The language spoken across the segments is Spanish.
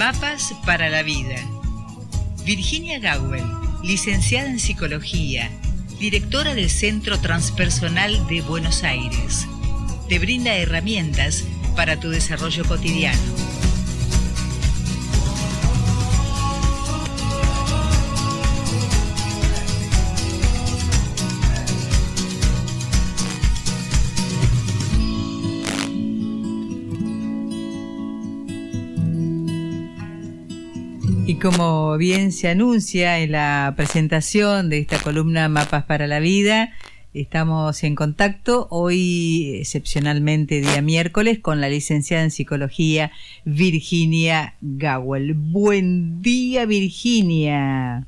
Mapas para la vida. Virginia Gawel, licenciada en psicología, directora del Centro Transpersonal de Buenos Aires. Te brinda herramientas para tu desarrollo cotidiano. Como bien se anuncia en la presentación de esta columna Mapas para la Vida, estamos en contacto hoy, excepcionalmente día miércoles, con la licenciada en psicología Virginia Gawel. Buen día, Virginia.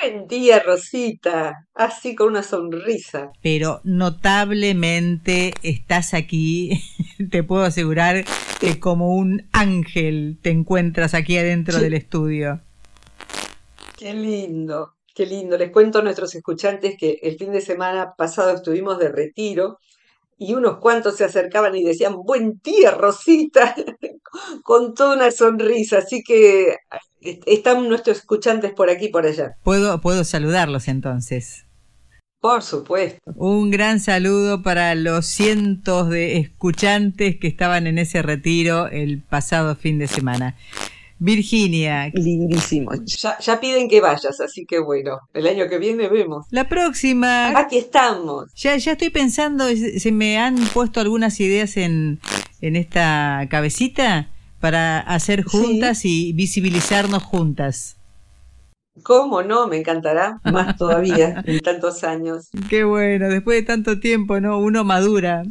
Buen día, Rosita. Así con una sonrisa. Pero notablemente estás aquí, te puedo asegurar que como un ángel te encuentras aquí adentro del estudio. Qué lindo, qué lindo. Les cuento a nuestros escuchantes que el fin de semana pasado estuvimos de retiro y unos cuantos se acercaban y decían, buen día, Rosita, con toda una sonrisa. Así que están nuestros escuchantes por aquí y por allá. ¿Puedo, puedo saludarlos entonces. Por supuesto. Un gran saludo para los cientos de escuchantes que estaban en ese retiro el pasado fin de semana. Virginia. Lindísimo. Ya, piden que vayas, así que bueno, el año que viene vemos. La próxima. Aquí estamos. Ya, ya estoy pensando, se me han puesto algunas ideas en, en esta cabecita para hacer juntas y visibilizarnos juntas. ¿Cómo no? Me encantará. Más todavía, en tantos años. Qué bueno, después de tanto tiempo, ¿no? Uno madura.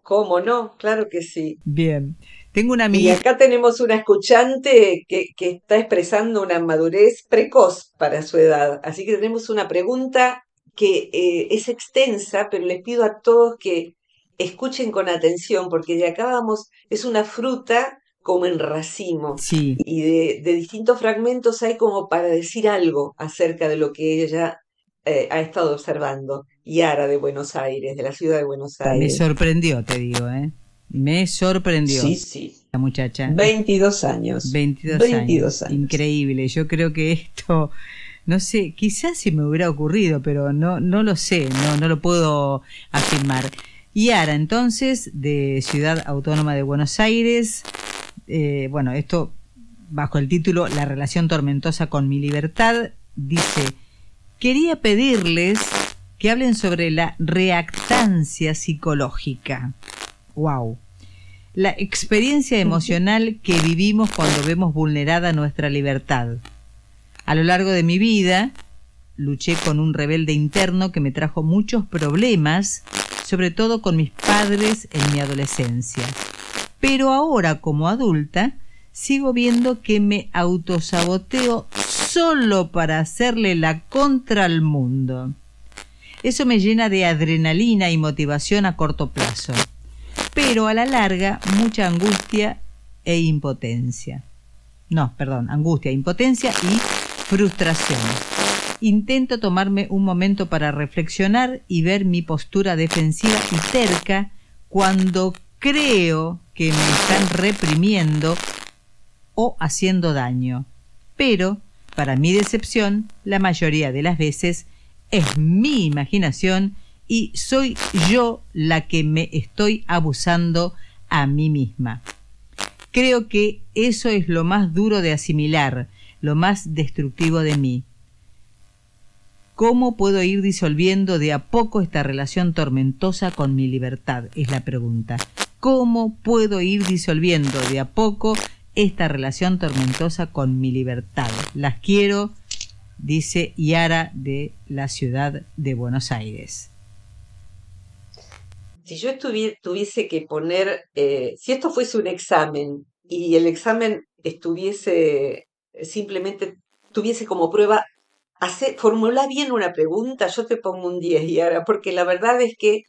¿Cómo no? Claro que sí. Bien. Tengo una amiga. Y acá tenemos una escuchante que, que está expresando una madurez precoz para su edad. Así que tenemos una pregunta que eh, es extensa, pero les pido a todos que escuchen con atención, porque de acá vamos, es una fruta como en racimo. Sí. Y de, distintos fragmentos hay como para decir algo acerca de lo que ella eh, ha estado observando. Yara de Buenos Aires, de la ciudad de Buenos Aires. Me sorprendió, te digo, ¿eh? Me sorprendió. Sí, sí. La muchacha. 22 años. 22, años. Increíble. Yo creo que esto, no sé, quizás si me hubiera ocurrido, pero no, no lo sé, no, no lo puedo afirmar. Yara, entonces, de Ciudad Autónoma de Buenos Aires, eh, bueno, esto bajo el título La relación tormentosa con mi libertad, dice, quería pedirles que hablen sobre la reactancia psicológica. ¡Wow! La experiencia emocional que vivimos cuando vemos vulnerada nuestra libertad. A lo largo de mi vida, luché con un rebelde interno que me trajo muchos problemas sobre todo con mis padres en mi adolescencia. Pero ahora como adulta sigo viendo que me autosaboteo solo para hacerle la contra al mundo. Eso me llena de adrenalina y motivación a corto plazo, pero a la larga mucha angustia e impotencia. No, perdón, angustia, impotencia y frustración intento tomarme un momento para reflexionar y ver mi postura defensiva y terca cuando creo que me están reprimiendo o haciendo daño. Pero, para mi decepción, la mayoría de las veces es mi imaginación y soy yo la que me estoy abusando a mí misma. Creo que eso es lo más duro de asimilar, lo más destructivo de mí. ¿Cómo puedo ir disolviendo de a poco esta relación tormentosa con mi libertad? Es la pregunta. ¿Cómo puedo ir disolviendo de a poco esta relación tormentosa con mi libertad? Las quiero, dice Yara de la ciudad de Buenos Aires. Si yo tuviese que poner, eh, si esto fuese un examen y el examen estuviese simplemente tuviese como prueba hace, formula bien una pregunta, yo te pongo un 10, y porque la verdad es que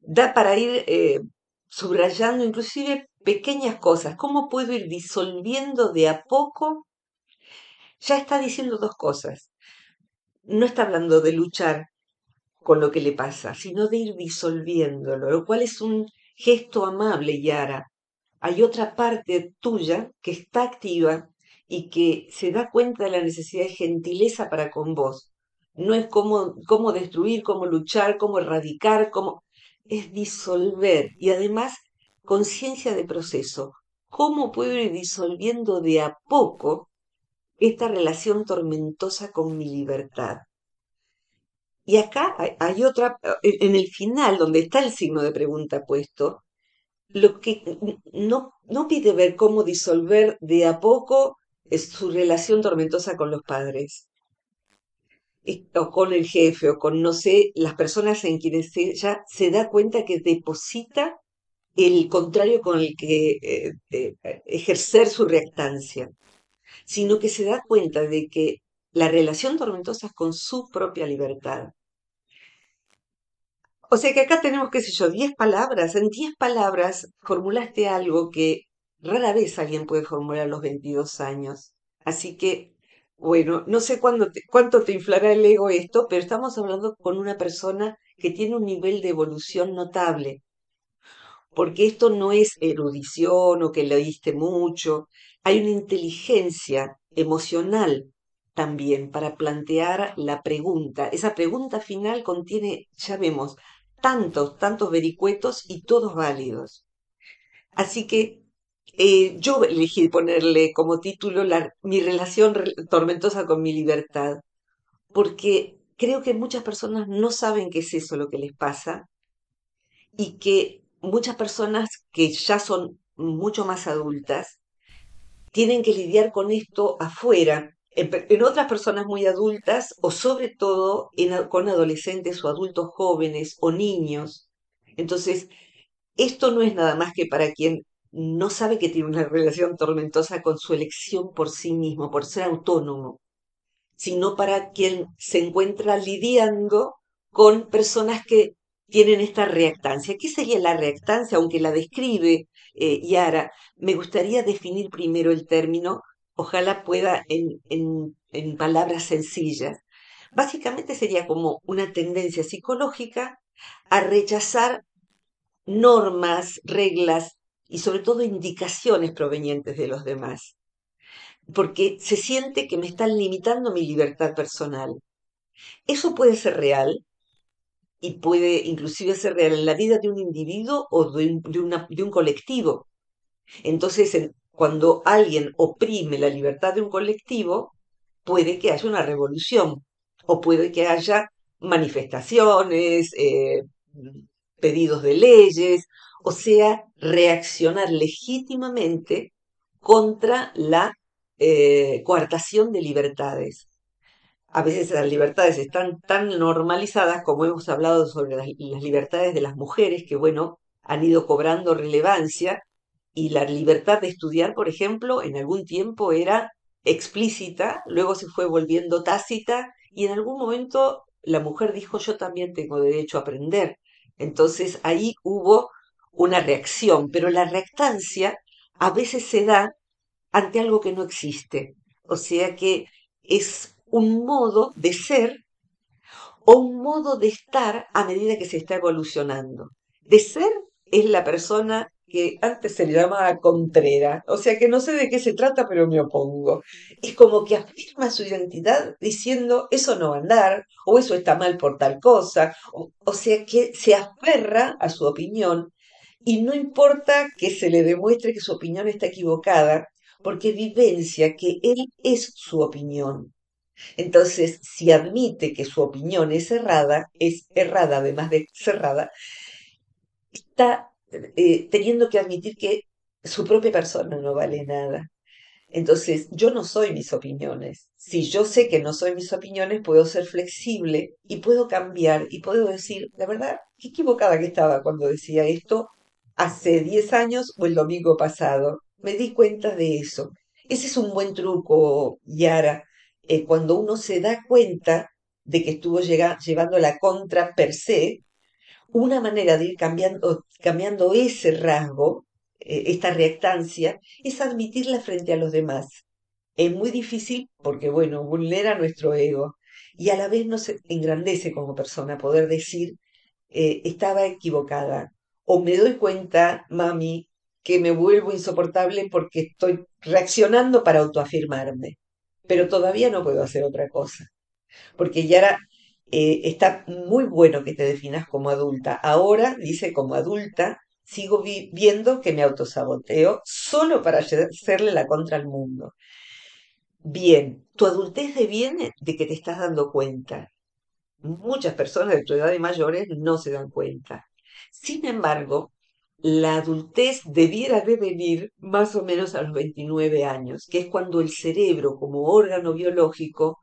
da para ir eh, subrayando inclusive pequeñas cosas. ¿Cómo puedo ir disolviendo de a poco? Ya está diciendo dos cosas. No está hablando de luchar con lo que le pasa, sino de ir disolviéndolo, lo cual es un gesto amable, Yara, hay otra parte tuya que está activa y que se da cuenta de la necesidad de gentileza para con vos. No es cómo, cómo destruir, cómo luchar, cómo erradicar, cómo... Es disolver y además conciencia de proceso. ¿Cómo puedo ir disolviendo de a poco esta relación tormentosa con mi libertad? Y acá hay otra, en el final, donde está el signo de pregunta puesto, lo que no, no pide ver cómo disolver de a poco su relación tormentosa con los padres, o con el jefe, o con, no sé, las personas en quienes ella se da cuenta que deposita el contrario con el que eh, eh, ejercer su reactancia, sino que se da cuenta de que la relación tormentosa es con su propia libertad. O sea que acá tenemos, qué sé yo, 10 palabras. En 10 palabras formulaste algo que rara vez alguien puede formular los 22 años. Así que, bueno, no sé cuánto te inflará el ego esto, pero estamos hablando con una persona que tiene un nivel de evolución notable porque esto no es erudición o que leíste mucho, hay una inteligencia emocional también para plantear la pregunta. Esa pregunta final contiene, ya vemos, tantos, tantos vericuetos y todos válidos. Así que eh, yo elegí ponerle como título mi relación tormentosa con mi libertad, porque creo que muchas personas no saben qué es eso lo que les pasa y que muchas personas que ya son mucho más adultas tienen que lidiar con esto afuera, en, otras personas muy adultas o sobre todo con adolescentes o adultos jóvenes o niños. Entonces, esto no es nada más que para quien no sabe que tiene una relación tormentosa con su elección por sí mismo, por ser autónomo, sino para quien se encuentra lidiando con personas que tienen esta reactancia. ¿Qué sería la reactancia? Aunque la describe eh, Yara, me gustaría definir primero el término, ojalá pueda en, en palabras sencillas. Básicamente sería como una tendencia psicológica a rechazar normas, reglas y sobre todo indicaciones provenientes de los demás, porque se siente que me están limitando mi libertad personal. Eso puede ser real, y puede inclusive ser real en la vida de un individuo o de un, colectivo. Entonces, cuando alguien oprime la libertad de un colectivo, puede que haya una revolución o puede que haya manifestaciones, eh, pedidos de leyes, o sea, reaccionar legítimamente contra la eh, coartación de libertades a veces las libertades están tan normalizadas como hemos hablado sobre las, libertades de las mujeres, que bueno, han ido cobrando relevancia y la libertad de estudiar, por ejemplo, en algún tiempo era explícita, luego se fue volviendo tácita y en algún momento la mujer dijo yo también tengo derecho a aprender. Entonces ahí hubo una reacción, pero la reactancia a veces se da ante algo que no existe. O sea que es un modo de ser o un modo de estar a medida que se está evolucionando. De ser es la persona que antes se le llamaba contrera, o sea que no sé de qué se trata, pero me opongo. Es como que afirma su identidad diciendo eso no va a andar, o eso está mal por tal cosa, o, o sea que se aferra a su opinión y no importa que se le demuestre que su opinión está equivocada, porque vivencia que él es su opinión. Entonces, si admite que su opinión es errada, es errada además de cerrada, está eh, teniendo que admitir que su propia persona no vale nada. Entonces, yo no soy mis opiniones. Si yo sé que no soy mis opiniones, puedo ser flexible y puedo cambiar y puedo decir, la verdad, qué equivocada que estaba cuando decía esto hace 10 años o el domingo pasado. Me di cuenta de eso. Ese es un buen truco, Yara, eh, cuando uno se da cuenta de que estuvo llevando la contra per se, una manera de ir cambiando, ese rasgo, eh, esta reactancia, es admitirla frente a los demás. Es muy difícil porque, bueno, vulnera nuestro ego y a la vez nos engrandece como persona poder decir, eh, estaba equivocada. O me doy cuenta, mami, que me vuelvo insoportable porque estoy reaccionando para autoafirmarme. Pero todavía no puedo hacer otra cosa. Porque Yara eh, está muy bueno que te definas como adulta. Ahora, dice como adulta, sigo viendo que me autosaboteo solo para hacerle la contra al mundo. Bien, tu adultez deviene de que te estás dando cuenta. Muchas personas de tu edad y mayores no se dan cuenta. Sin embargo, la adultez debiera de venir más o menos a los 29 años, que es cuando el cerebro como órgano biológico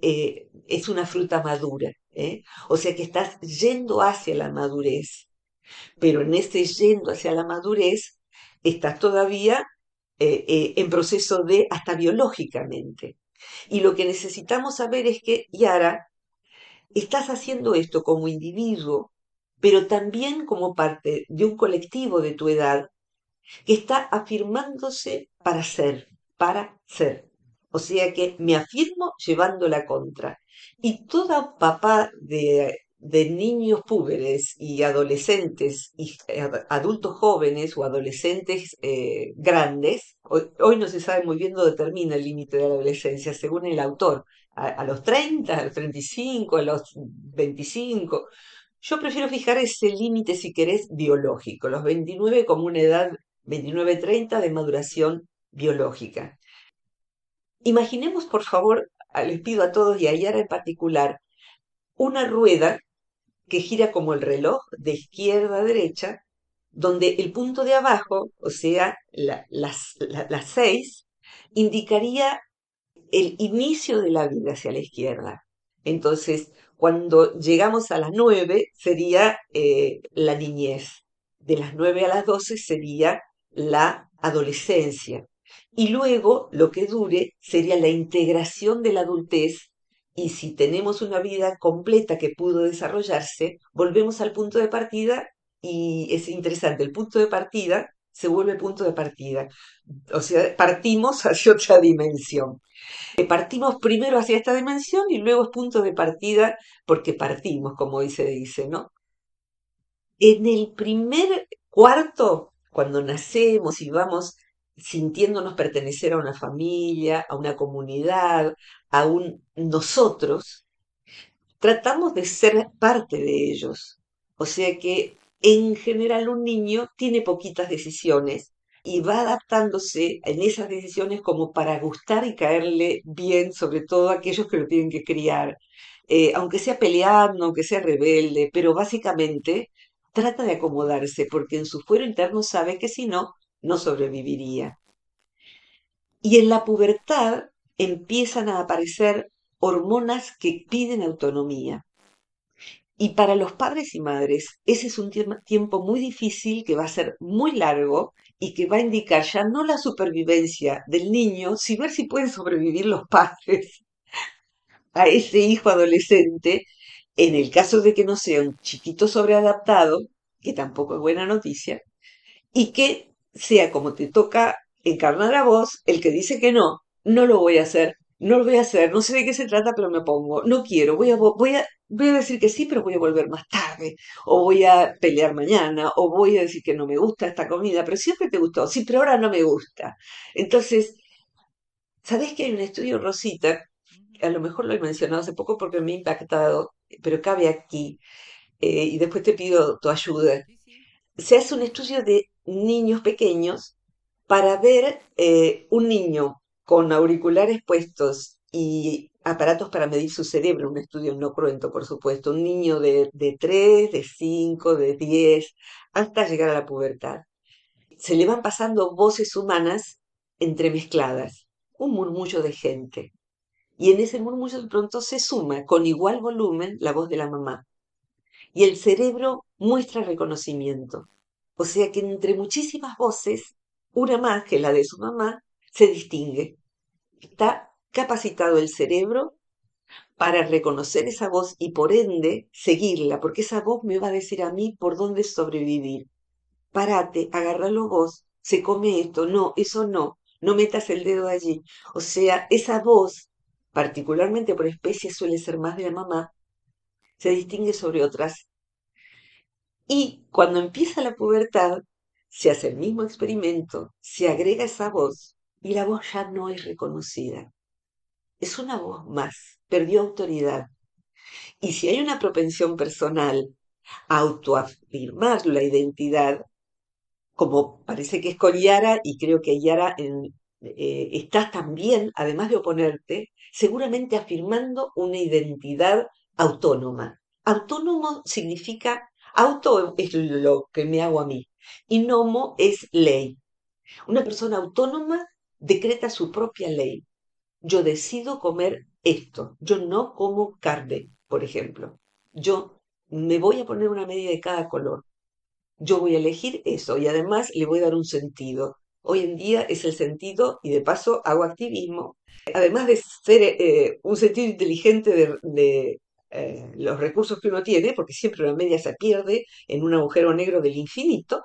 eh, es una fruta madura. ¿eh? O sea que estás yendo hacia la madurez. Pero en este yendo hacia la madurez, estás todavía eh, en proceso de, hasta biológicamente. Y lo que necesitamos saber es que, Yara, estás haciendo esto como individuo, pero también como parte de un colectivo de tu edad que está afirmándose para ser, para ser. O sea que me afirmo llevando la contra. Y toda papá de, niños púberes y adolescentes y adultos jóvenes o adolescentes eh, grandes, hoy, no se sabe muy bien dónde termina el límite de la adolescencia, según el autor, a, a los 30, a los 35, a los 25, yo prefiero fijar ese límite, si querés, biológico, los 29 como una edad 29-30 de maduración biológica. Imaginemos, por favor, les pido a todos y a Yara en particular, una rueda que gira como el reloj de izquierda a derecha, donde el punto de abajo, o sea, las, las seis, indicaría el inicio de la vida hacia la izquierda. Entonces, cuando llegamos a las nueve sería eh, la niñez. De las nueve a las doce sería la adolescencia. Y luego lo que dure sería la integración de la adultez. Y si tenemos una vida completa que pudo desarrollarse, volvemos al punto de partida y es interesante, el punto de partida se vuelve punto de partida. O sea, partimos hacia otra dimensión. Eh, partimos primero hacia esta dimensión y luego es punto de partida porque partimos, como hoy se dice, ¿no? En el primer cuarto, cuando nacemos y vamos sintiéndonos pertenecer a una familia, a una comunidad, a un nosotros, tratamos de ser parte de ellos. O sea que en general un niño tiene poquitas decisiones y va adaptándose en esas decisiones como para gustar y caerle bien, sobre todo a aquellos que lo tienen que criar, eh, aunque sea peleando, aunque sea rebelde, pero básicamente trata de acomodarse porque en su fuero interno sabe que si no, no sobreviviría. Y en la pubertad empiezan a aparecer hormonas que piden autonomía. Y para los padres y madres, ese es un tiempo muy difícil que va a ser muy largo y que va a indicar ya no la supervivencia del niño, sino ver si pueden sobrevivir los padres a ese hijo adolescente, en el caso de que no sea un chiquito sobreadaptado, que tampoco es buena noticia, y que sea como te toca encarnar a vos, el que dice que no, no lo voy a hacer, no lo voy a hacer, no sé de qué se trata, pero me pongo, no quiero, voy a, voy a, voy a decir que sí, pero voy a volver más tarde, o voy a pelear mañana, o voy a decir que no me gusta esta comida, pero siempre te gustó, sí, pero ahora no me gusta. Entonces, ¿sabés que hay un estudio, Rosita? A lo mejor lo he mencionado hace poco porque me ha impactado, pero cabe aquí, eh, y después te pido tu ayuda. Se hace un estudio de niños pequeños para ver eh, un niño con auriculares puestos y aparatos para medir su cerebro, un estudio no cruento, por supuesto, un niño de, de 3, de 5, de 10, hasta llegar a la pubertad. Se le van pasando voces humanas entremezcladas, un murmullo de gente. Y en ese murmullo de pronto se suma con igual volumen la voz de la mamá. Y el cerebro muestra reconocimiento. O sea que entre muchísimas voces, una más que la de su mamá, se distingue está capacitado el cerebro para reconocer esa voz y por ende seguirla, porque esa voz me va a decir a mí por dónde sobrevivir. Párate, agárralo vos, se come esto, no, eso no, no metas el dedo allí. O sea, esa voz, particularmente por especie, suele ser más de la mamá, se distingue sobre otras. Y cuando empieza la pubertad, se hace el mismo experimento, se agrega esa voz y la voz ya no es reconocida. Es una voz más, perdió autoridad. Y si hay una propensión personal a autoafirmar la identidad, como parece que es con Yara, y creo que Yara en, eh, estás también, además de oponerte, seguramente afirmando una identidad autónoma. Autónomo significa, auto es lo que me hago a mí, y nomo es ley. Una persona autónoma decreta su propia ley. Yo decido comer esto, yo no como carne, por ejemplo. Yo me voy a poner una media de cada color. Yo voy a elegir eso y además le voy a dar un sentido. Hoy en día es el sentido y de paso hago activismo. Además de ser eh, un sentido inteligente de, eh, los recursos que uno tiene, porque siempre una media se pierde en un agujero negro del infinito,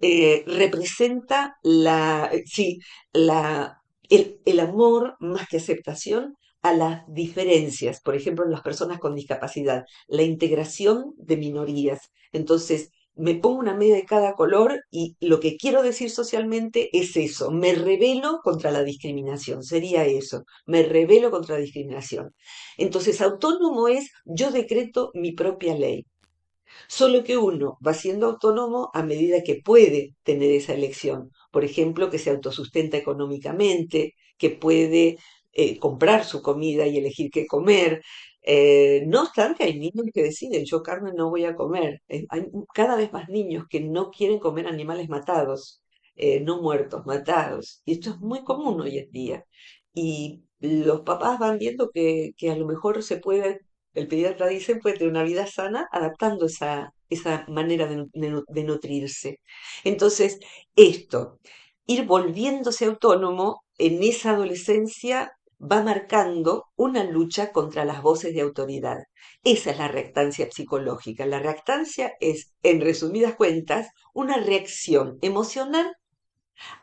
eh, representa la, sí, la, el, el, amor más que aceptación a las diferencias, por ejemplo, en las personas con discapacidad, la integración de minorías. Entonces, me pongo una media de cada color y lo que quiero decir socialmente es eso, me revelo contra la discriminación, sería eso, me revelo contra la discriminación. Entonces, autónomo es yo decreto mi propia ley. Solo que uno va siendo autónomo a medida que puede tener esa elección. Por ejemplo, que se autosustenta económicamente, que puede eh, comprar su comida y elegir qué comer, eh, no obstante, hay niños que deciden, yo carne no voy a comer. Eh, hay cada vez más niños que no quieren comer animales matados, no muertos, matados. Y esto es muy común hoy en día. Y los papás van viendo que, que a lo mejor se puede, el pediatra dice, puede tener una vida sana adaptando esa, esa manera de, de nutrirse. Entonces, esto, ir volviéndose autónomo en esa adolescencia va marcando una lucha contra las voces de autoridad. Esa es la reactancia psicológica. La reactancia es, en resumidas cuentas, una reacción emocional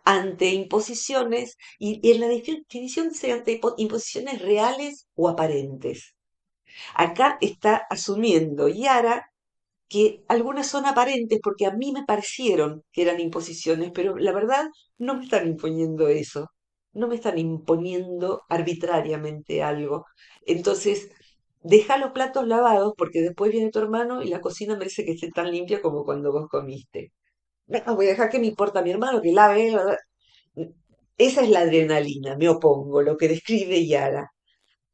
ante imposiciones y, en la definición dice ante imposiciones reales o aparentes. Acá está asumiendo Yara que algunas son aparentes porque a mí me parecieron que eran imposiciones, pero la verdad no me están imponiendo eso no me están imponiendo arbitrariamente algo. Entonces, deja los platos lavados porque después viene tu hermano y la cocina merece que esté tan limpia como cuando vos comiste. No, voy a dejar que me importa a mi hermano, que lave. Esa es la adrenalina, me opongo, lo que describe Yara.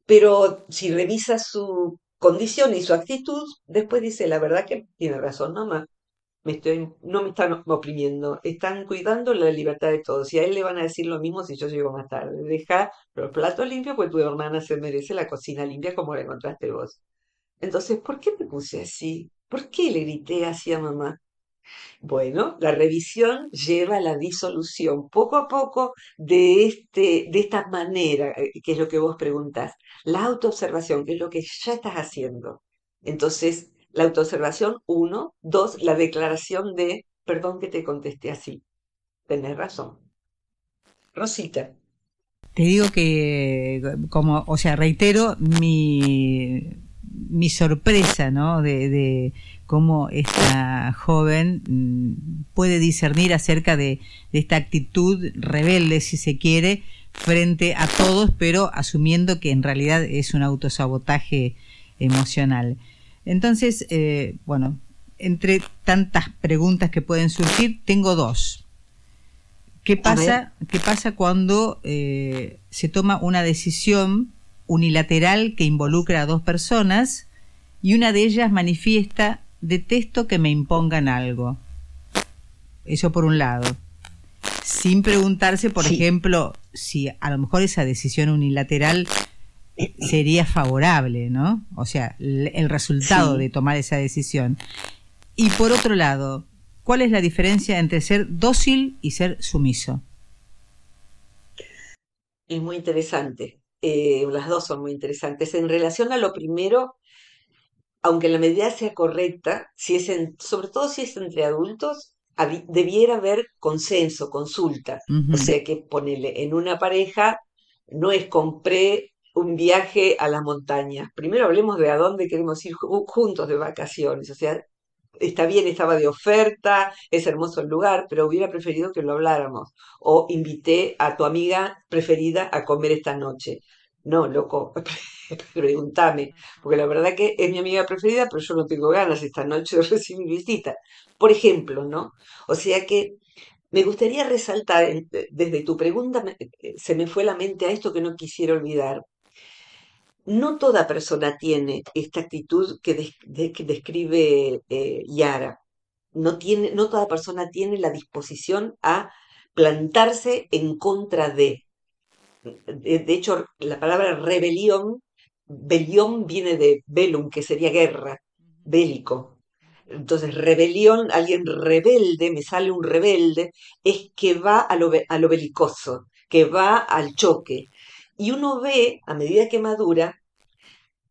Pero si revisa su condición y su actitud, después dice, la verdad que tiene razón, mamá estoy, no me están oprimiendo, están cuidando la libertad de todos. Y a él le van a decir lo mismo si yo llego más tarde. Deja los platos limpios, pues tu hermana se merece la cocina limpia como la encontraste vos. Entonces, ¿por qué me puse así? ¿Por qué le grité así a mamá? Bueno, la revisión lleva a la disolución poco a poco de, este, de esta manera, eh, que es lo que vos preguntás. La autoobservación, que es lo que ya estás haciendo. Entonces, la autoobservación, uno. Dos, la declaración de, perdón que te contesté así. Tenés razón. Rosita. Te digo que, como, o sea, reitero mi, mi sorpresa, ¿no? De cómo esta joven mm, puede discernir acerca de, de esta actitud rebelde, si se quiere, frente a todos, pero asumiendo que en realidad es un autosabotaje emocional. Entonces, eh, bueno, entre tantas preguntas que pueden surgir, tengo dos. ¿Qué pasa, ¿qué pasa cuando eh, se toma una decisión unilateral que involucra a dos personas y una de ellas manifiesta detesto que me impongan algo? Eso por un lado. Sin preguntarse, por ejemplo, si a lo mejor esa decisión unilateral sería favorable, ¿no? O sea, el resultado de tomar esa decisión. Y por otro lado, ¿cuál es la diferencia entre ser dócil y ser sumiso? Es muy interesante. Eh, las dos son muy interesantes. En relación a lo primero, aunque la medida sea correcta, si es sobre todo si es entre adultos, debiera haber consenso, consulta. O sea que ponerle en una pareja no es compré un viaje a las montañas. Primero hablemos de a dónde queremos ir juntos de vacaciones. O sea, está bien, estaba de oferta, es hermoso el lugar, pero hubiera preferido que lo habláramos. O invité a tu amiga preferida a comer esta noche. No, loco, pregúntame, porque la verdad que es mi amiga preferida, pero yo no tengo ganas esta noche de recibir visita. Por ejemplo, ¿no? O sea que me gustaría resaltar, desde tu pregunta eh, se me fue la mente a esto que no quisiera olvidar. No toda persona tiene esta actitud que, describe eh, Yara. No, tiene, no toda persona tiene la disposición a plantarse en contra de. De, hecho, la palabra rebelión, belión viene de velum, que sería guerra, bélico. Entonces, rebelión, alguien rebelde, me sale un rebelde, es que va a lo, a lo belicoso, que va al choque. Y uno ve, a medida que madura,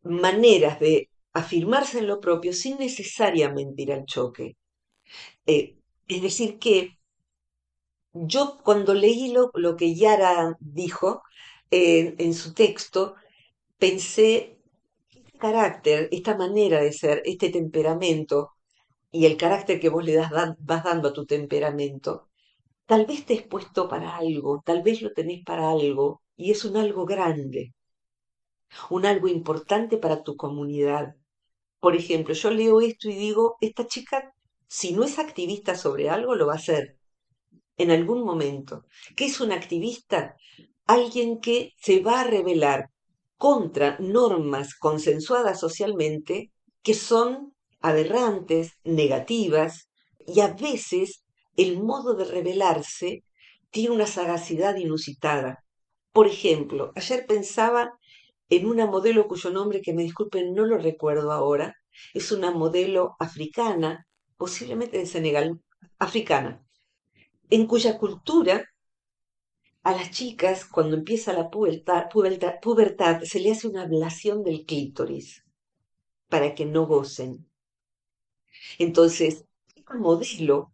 maneras de afirmarse en lo propio sin necesariamente ir al choque. Eh, es decir, que yo cuando leí lo, lo que Yara dijo eh, en su texto, pensé, este carácter, esta manera de ser, este temperamento y el carácter que vos le das, vas dando a tu temperamento, tal vez te es puesto para algo, tal vez lo tenés para algo, y es un algo grande un algo importante para tu comunidad. Por ejemplo, yo leo esto y digo, esta chica, si no es activista sobre algo, lo va a hacer en algún momento. ¿Qué es un activista? Alguien que se va a rebelar contra normas consensuadas socialmente que son aberrantes, negativas, y a veces el modo de rebelarse tiene una sagacidad inusitada. Por ejemplo, ayer pensaba en una modelo cuyo nombre, que me disculpen, no lo recuerdo ahora, es una modelo africana, posiblemente de Senegal, africana, en cuya cultura a las chicas, cuando empieza la pubertad, se le hace una ablación del clítoris para que no gocen. Entonces, esta modelo,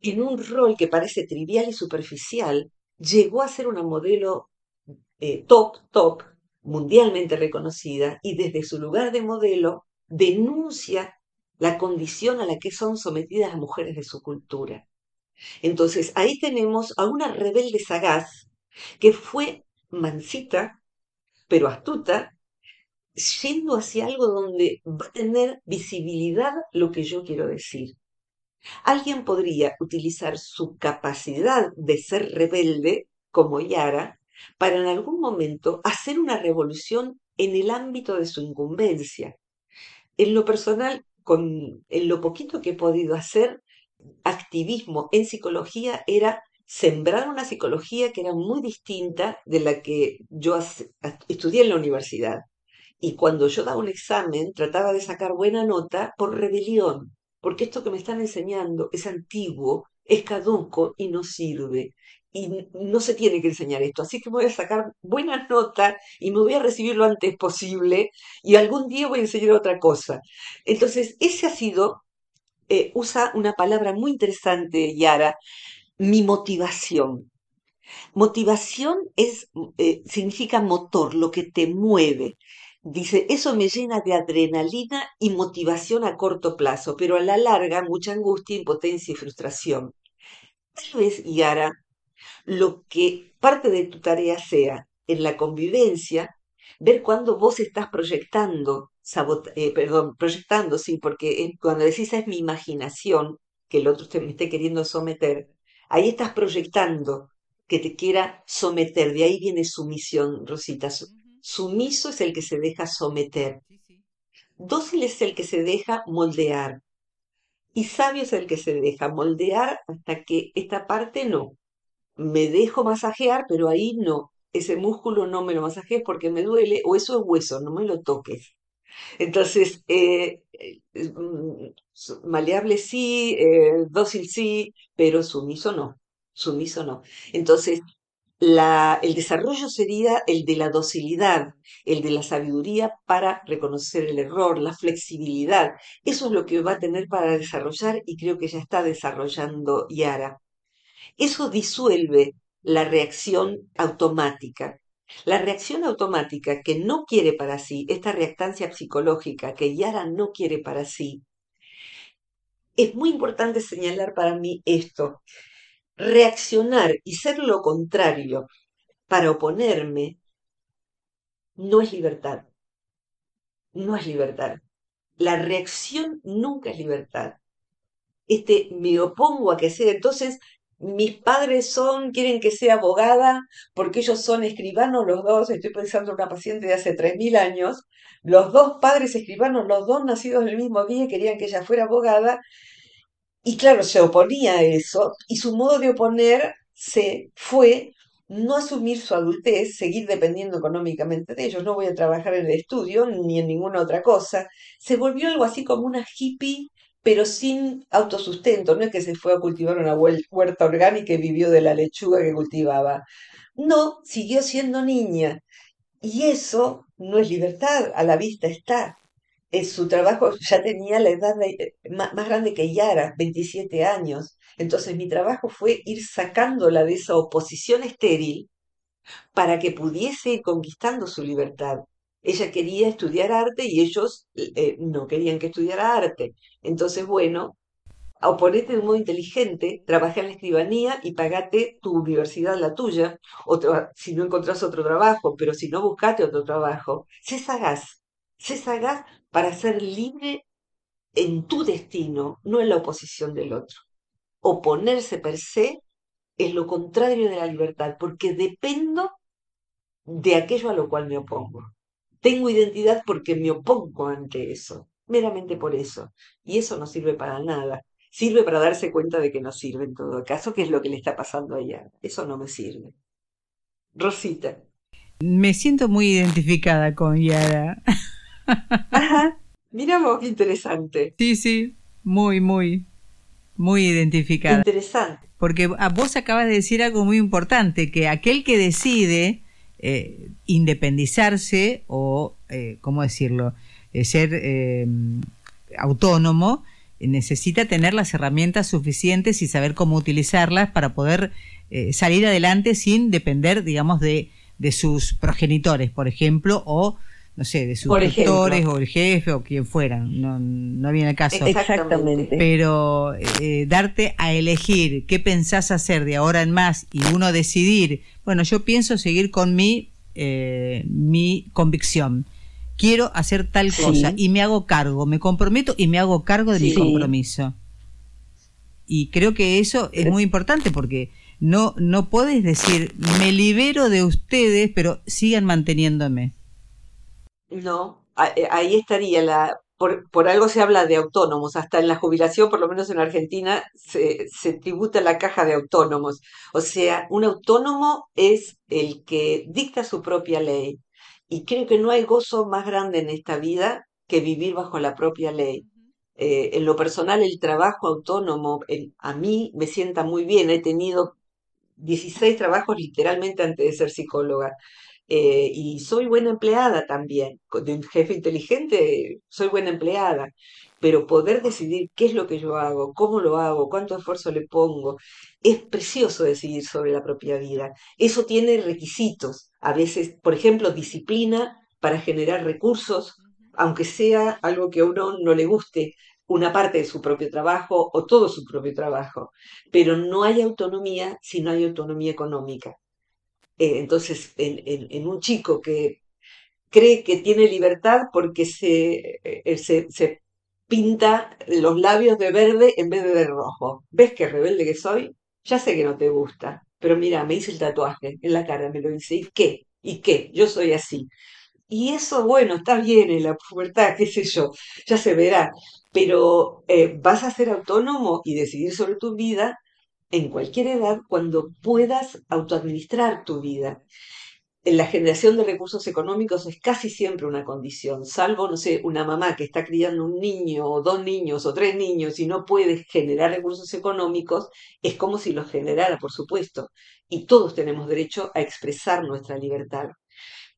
en un rol que parece trivial y superficial, llegó a ser una modelo eh, top, top, mundialmente reconocida y desde su lugar de modelo denuncia la condición a la que son sometidas las mujeres de su cultura. Entonces ahí tenemos a una rebelde sagaz que fue mansita, pero astuta, yendo hacia algo donde va a tener visibilidad lo que yo quiero decir. Alguien podría utilizar su capacidad de ser rebelde, como Yara, para en algún momento hacer una revolución en el ámbito de su incumbencia. En lo personal, con, en lo poquito que he podido hacer, activismo en psicología era sembrar una psicología que era muy distinta de la que yo estudié en la universidad. Y cuando yo daba un examen, trataba de sacar buena nota por rebelión, porque esto que me están enseñando es antiguo, es caduco y no sirve y no se tiene que enseñar esto, así que voy a sacar buenas notas y me voy a recibir lo antes posible y algún día voy a enseñar otra cosa. Entonces, ese ha sido, eh, usa una palabra muy interesante, Yara, mi motivación. Motivación es, eh, significa motor, lo que te mueve. Dice, eso me llena de adrenalina y motivación a corto plazo, pero a la larga mucha angustia, impotencia y frustración. Tal vez, Yara, lo que parte de tu tarea sea en la convivencia, ver cuando vos estás proyectando, eh, perdón, proyectando, sí, porque cuando decís es mi imaginación, que el otro te, me esté queriendo someter, ahí estás proyectando que te quiera someter, de ahí viene sumisión, Rosita. Sumiso es el que se deja someter. Dócil es el que se deja moldear. Y sabio es el que se deja moldear hasta que esta parte no me dejo masajear, pero ahí no. Ese músculo no me lo masajees porque me duele, o eso es hueso, no me lo toques. Entonces, eh, eh, maleable sí, eh, dócil sí, pero sumiso no, sumiso no. Entonces, la, el desarrollo sería el de la docilidad, el de la sabiduría para reconocer el error, la flexibilidad. Eso es lo que va a tener para desarrollar y creo que ya está desarrollando Yara. Eso disuelve la reacción automática. La reacción automática que no quiere para sí, esta reactancia psicológica que Yara no quiere para sí, es muy importante señalar para mí esto. Reaccionar y ser lo contrario para oponerme no es libertad. No es libertad. La reacción nunca es libertad. Este, me opongo a que sea. Entonces, mis padres son, quieren que sea abogada, porque ellos son escribanos los dos, estoy pensando en una paciente de hace 3.000 años, los dos padres escribanos, los dos nacidos el mismo día, querían que ella fuera abogada, y claro, se oponía a eso, y su modo de oponerse fue no asumir su adultez, seguir dependiendo económicamente de ellos, no voy a trabajar en el estudio ni en ninguna otra cosa, se volvió algo así como una hippie pero sin autosustento. No es que se fue a cultivar una huerta orgánica y vivió de la lechuga que cultivaba. No, siguió siendo niña. Y eso no es libertad, a la vista está. Es su trabajo ya tenía la edad más, más, grande que Yara, 27 años. Entonces mi trabajo fue ir sacándola de esa oposición estéril para que pudiese ir conquistando su libertad. Ella quería estudiar arte y ellos eh, no querían que estudiara arte. Entonces, bueno, oponete de un modo inteligente, trabaja en la escribanía y pagate tu universidad, la tuya, o si no encontrás otro trabajo, pero si no, buscate otro trabajo. Sé sagaz, sé sagaz para ser libre en tu destino, no en la oposición del otro. Oponerse per se es lo contrario de la libertad, porque dependo de aquello a lo cual me opongo. Tengo identidad porque me opongo ante eso, meramente por eso. Y eso no sirve para nada. Sirve para darse cuenta de que no sirve en todo caso, que es lo que le está pasando allá. Eso no me sirve. Rosita. Me siento muy identificada con Yara. Ajá. Mira vos, qué interesante. Sí, sí, muy, muy, muy identificada. Interesante. Porque vos acabas de decir algo muy importante, que aquel que decide eh, independizarse o, eh, ¿cómo decirlo?, eh, ser autónomo, necesita tener las herramientas suficientes y saber cómo utilizarlas para poder salir adelante sin depender, digamos, de, de, sus progenitores, por ejemplo, o no sé, de sus tutores o el jefe o quien fuera, no, no viene el caso. Exactamente. Pero darte a elegir qué pensás hacer de ahora en más y uno decidir bueno, yo pienso seguir con mi, eh, mi convicción. Quiero hacer tal cosa y me hago cargo, me comprometo y me hago cargo de mi compromiso. Y creo que eso es muy importante porque no, no puedes decir, me libero de ustedes, pero sigan manteniéndome. No, eh, ahí estaría la, por, algo se habla de autónomos, hasta en la jubilación, por lo menos en Argentina, se, tributa la caja de autónomos. O sea, un autónomo es el que dicta su propia ley. Y creo que no hay gozo más grande en esta vida que vivir bajo la propia ley. Eh, en lo personal, el trabajo autónomo a mí me sienta muy bien. He tenido 16 trabajos literalmente antes de ser psicóloga. Eh, y soy buena empleada también. De un jefe inteligente, soy buena empleada. Pero poder decidir qué es lo que yo hago, cómo lo hago, cuánto esfuerzo le pongo, es precioso decidir sobre la propia vida. Eso tiene requisitos. A veces, por ejemplo, disciplina para generar recursos, aunque sea algo que a uno no le guste, una parte de su propio trabajo o todo su propio trabajo. Pero no hay autonomía si no hay autonomía económica. Eh, entonces, en, un chico que cree que tiene libertad porque se, eh, se, pinta los labios de verde en vez de de rojo. ¿Ves qué rebelde que soy? Ya sé que no te gusta, pero mira, me hice el tatuaje en la cara, me lo hice. ¿Y qué? ¿Y qué? Yo soy así. Y eso, bueno, está bien en la pubertad, qué sé yo, ya se verá. Pero eh, vas a ser autónomo y decidir sobre tu vida en cualquier edad cuando puedas autoadministrar tu vida. La generación de recursos económicos es casi siempre una condición, salvo, no sé, una mamá que está criando un niño o dos niños o tres niños y no puede generar recursos económicos, es como si los generara, por supuesto. Y todos tenemos derecho a expresar nuestra libertad.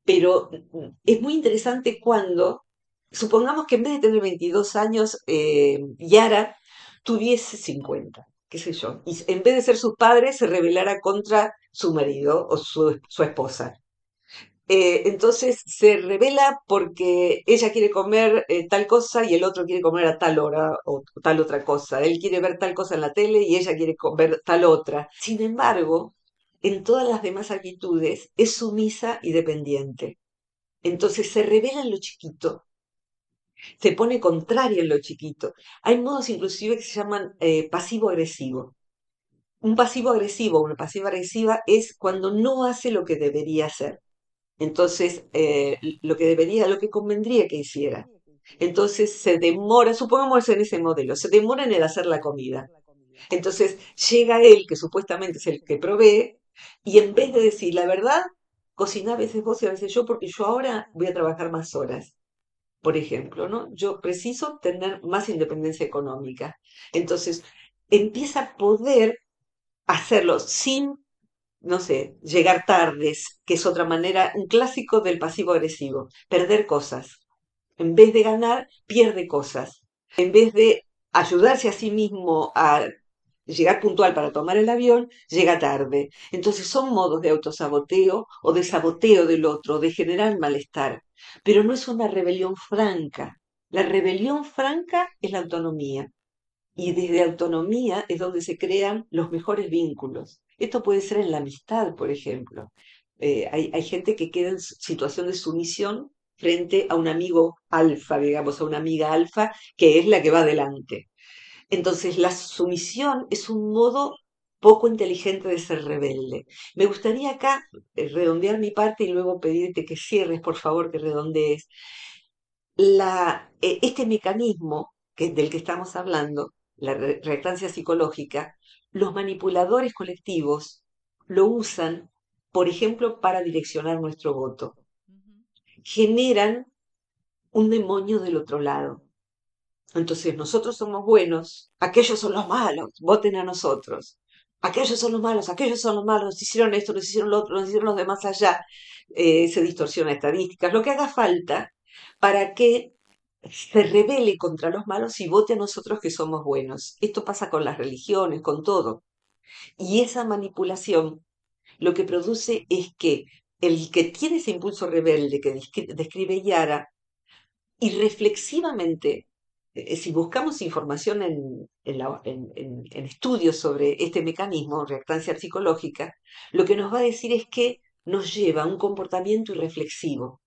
Pero mm, es muy interesante cuando, supongamos que en vez de tener 22 años, eh, Yara tuviese 50 qué sé yo, y en vez de ser sus padres se rebelara contra su marido o su, su esposa. eh, entonces se revela porque ella quiere comer eh, tal cosa y el otro quiere comer a tal hora o tal otra cosa. Él quiere ver tal cosa en la tele y ella quiere ver tal otra. Sin embargo, en todas las demás actitudes es sumisa y dependiente. Entonces se revela en lo chiquito, se pone contraria en lo chiquito. Hay modos inclusive que se llaman eh, pasivo-agresivo. Un pasivo-agresivo, una pasiva-agresiva es cuando no hace lo que debería hacer. Entonces, eh, lo que debería, lo que convendría que hiciera. Entonces se demora, supongamos en ese modelo, se demora en el hacer la comida. Entonces llega él, que supuestamente es el que provee, y en vez de decir la verdad, cocina a veces vos y a veces yo, porque yo ahora voy a trabajar más horas. Por ejemplo, ¿no? Yo preciso tener más independencia económica. Entonces, empieza a poder hacerlo sin, no sé, llegar tardes, que es otra manera, un clásico del pasivo agresivo, perder cosas. En vez de ganar, pierde cosas. En vez de ayudarse a sí mismo a llegar puntual para tomar el avión, llega tarde. Entonces son modos de autosaboteo o de saboteo del otro, de generar malestar. Pero no es una rebelión franca. La rebelión franca es la autonomía. Y desde autonomía es donde se crean los mejores vínculos. Esto puede ser en la amistad, por ejemplo. Eh, hay, hay gente que queda en situación de sumisión frente a un amigo alfa, digamos, a una amiga alfa, que es la que va adelante. Entonces, la sumisión es un modo poco inteligente de ser rebelde. Me gustaría acá eh, redondear mi parte y luego pedirte que cierres, por favor, que redondees. La, eh, este mecanismo que, del que estamos hablando, la reactancia psicológica, los manipuladores colectivos lo usan, por ejemplo, para direccionar nuestro voto. Generan un demonio del otro lado. Entonces nosotros somos buenos, aquellos son los malos, voten a nosotros. Aquellos son los malos, aquellos son los malos, nos hicieron esto, nos hicieron lo otro, nos hicieron los demás allá. Eh, se distorsiona estadísticas, lo que haga falta para que se revele contra los malos y vote a nosotros que somos buenos. Esto pasa con las religiones, con todo. Y esa manipulación lo que produce es que el que tiene ese impulso rebelde que describe Yara, irreflexivamente si buscamos información en, estudios sobre este mecanismo, reactancia psicológica, lo que nos va a decir es que nos lleva a un comportamiento irreflexivo.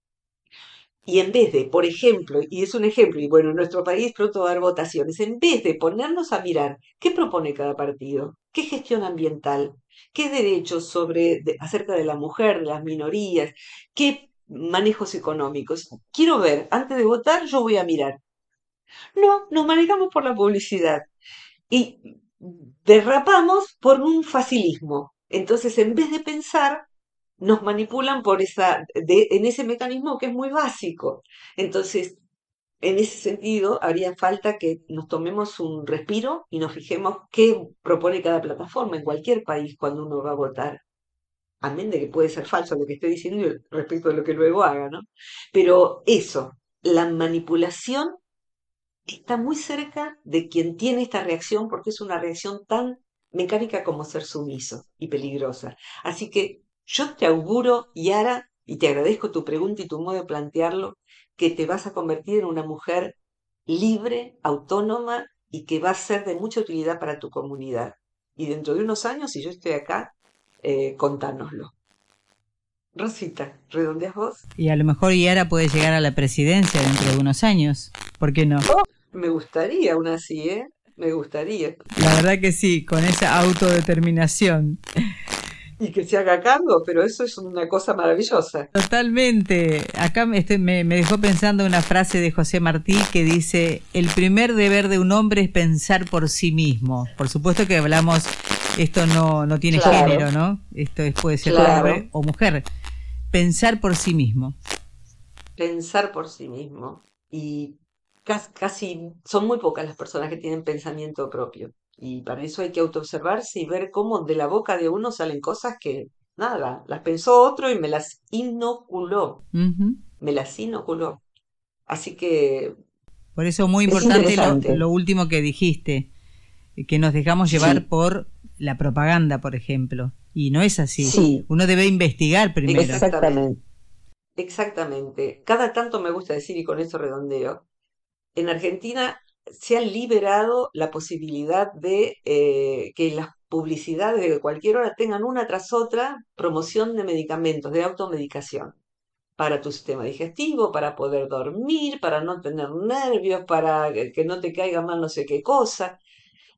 Y en vez de, por ejemplo, y es un ejemplo, y bueno, en nuestro país pronto va a haber votaciones, en vez de ponernos a mirar qué propone cada partido, qué gestión ambiental, qué derechos sobre, acerca de la mujer, de las minorías, qué manejos económicos, quiero ver, antes de votar yo voy a mirar no, nos manejamos por la publicidad y derrapamos por un facilismo. Entonces, en vez de pensar, nos manipulan por esa, en ese mecanismo que es muy básico. Entonces, en ese sentido, haría falta que nos tomemos un respiro y nos fijemos qué propone cada plataforma en cualquier país cuando uno va a votar. Amén de que puede ser falso lo que estoy diciendo respecto a lo que luego haga, ¿no? Pero eso, la manipulación está muy cerca de quien tiene esta reacción porque es una reacción tan mecánica como ser sumiso y peligrosa. Así que yo te auguro, Yara, y te agradezco tu pregunta y tu modo de plantearlo, que te vas a convertir en una mujer libre, autónoma y que va a ser de mucha utilidad para tu comunidad. Y dentro de unos años, si yo estoy acá, eh, contárnoslo. Rosita, ¿redondeas vos? Y a lo mejor Yara puede llegar a la presidencia dentro de unos años. ¿Por qué no? Oh, me gustaría una así, ¿eh? Me gustaría. La verdad que sí, con esa autodeterminación. Y que se haga cargo, pero eso es una cosa maravillosa. Totalmente. Acá me, me, dejó pensando una frase de José Martí que dice, el primer deber de un hombre es pensar por sí mismo. Por supuesto que hablamos, esto no, no tiene género, ¿no? Esto puede ser hombre o mujer. Pensar por sí mismo. Pensar por sí mismo. Y casi, son muy pocas las personas que tienen pensamiento propio. Y para eso hay que autoobservarse y ver cómo de la boca de uno salen cosas que, nada, las pensó otro y me las inoculó. Me las inoculó. Así que... Por eso muy importante lo, último que dijiste, que nos dejamos llevar por la propaganda, por ejemplo. Y no es así. Uno debe investigar primero. Exactamente. Exactamente. Cada tanto me gusta decir, y con eso redondeo, en Argentina se ha liberado la posibilidad de eh, que las publicidades de cualquier hora tengan una tras otra promoción de medicamentos, de automedicación, para tu sistema digestivo, para poder dormir, para no tener nervios, para que no te caiga mal no sé qué cosa.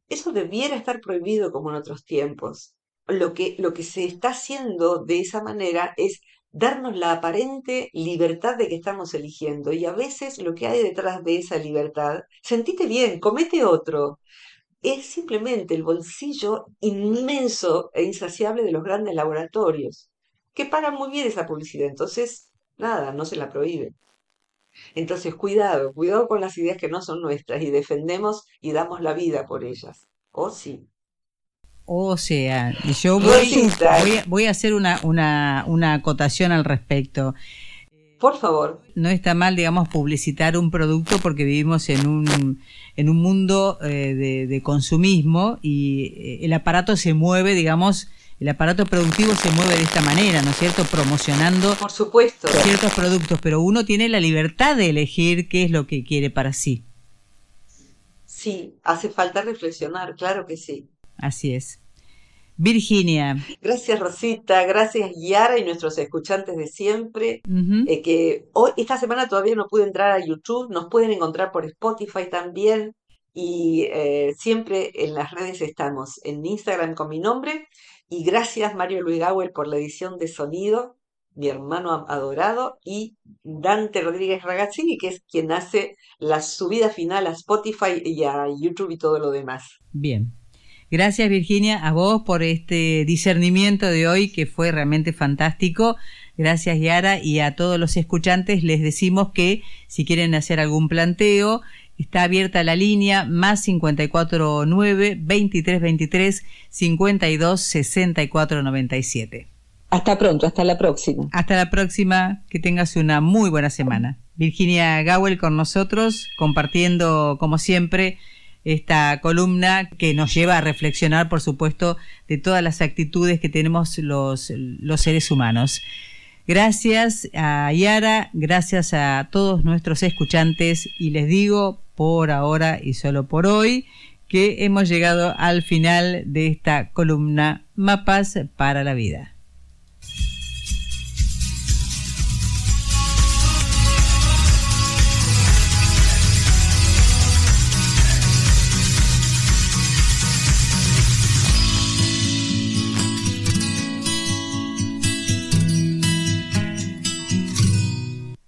Eso debiera estar prohibido como en otros tiempos. Lo que, lo que se está haciendo de esa manera es darnos la aparente libertad de que estamos eligiendo. Y a veces lo que hay detrás de esa libertad, sentite bien, comete otro, es simplemente el bolsillo inmenso e insaciable de los grandes laboratorios, que pagan muy bien esa publicidad. Entonces, nada, no se la prohíben. Entonces, cuidado, cuidado con las ideas que no son nuestras y defendemos y damos la vida por ellas. ¿O sí? O sea, yo voy, voy, a, hacer una, una, una acotación al respecto. Por favor. No está mal, digamos, publicitar un producto porque vivimos en un, en un mundo eh, de, de, consumismo y eh, el aparato se mueve, digamos, el aparato productivo se mueve de esta manera, ¿no es cierto? Promocionando Por supuesto. ciertos productos, pero uno tiene la libertad de elegir qué es lo que quiere para sí. Sí, hace falta reflexionar, claro que sí. Así es. Virginia. Gracias Rosita, gracias Yara y nuestros escuchantes de siempre, eh, que hoy, esta semana todavía no pude entrar a YouTube, nos pueden encontrar por Spotify también. Y eh, siempre en las redes estamos, en Instagram con mi nombre. Y gracias Mario Luis Gawel por la edición de sonido, mi hermano adorado, y Dante Rodríguez Ragazzini, que es quien hace la subida final a Spotify y a YouTube y todo lo demás. Bien, Gracias Virginia a vos por este discernimiento de hoy que fue realmente fantástico. Gracias Yara y a todos los escuchantes les decimos que si quieren hacer algún planteo está abierta la línea más 549 2323 52 64 97. Hasta pronto, hasta la próxima. Hasta la próxima, que tengas una muy buena semana. Virginia Gawel con nosotros, compartiendo como siempre esta columna que nos lleva a reflexionar, por supuesto, de todas las actitudes que tenemos los, los seres humanos. Gracias a Yara, gracias a todos nuestros escuchantes y les digo por ahora y solo por hoy que hemos llegado al final de esta columna Mapas para la Vida.